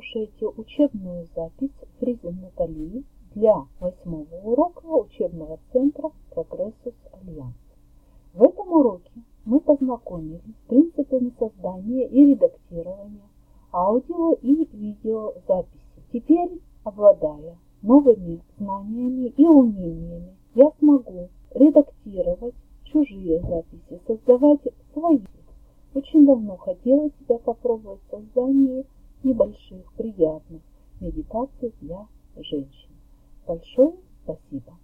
слушаете учебную запись Фризин Натальи для восьмого урока учебного центра Прогрессус Альянс. В этом уроке мы познакомились с принципами создания и редактирования аудио и видеозаписи. Теперь, обладая новыми знаниями и умениями, я смогу редактировать чужие записи, создавать свои. Очень давно хотела себя попробовать в создании небольших, приятных медитаций для женщин. Большое спасибо!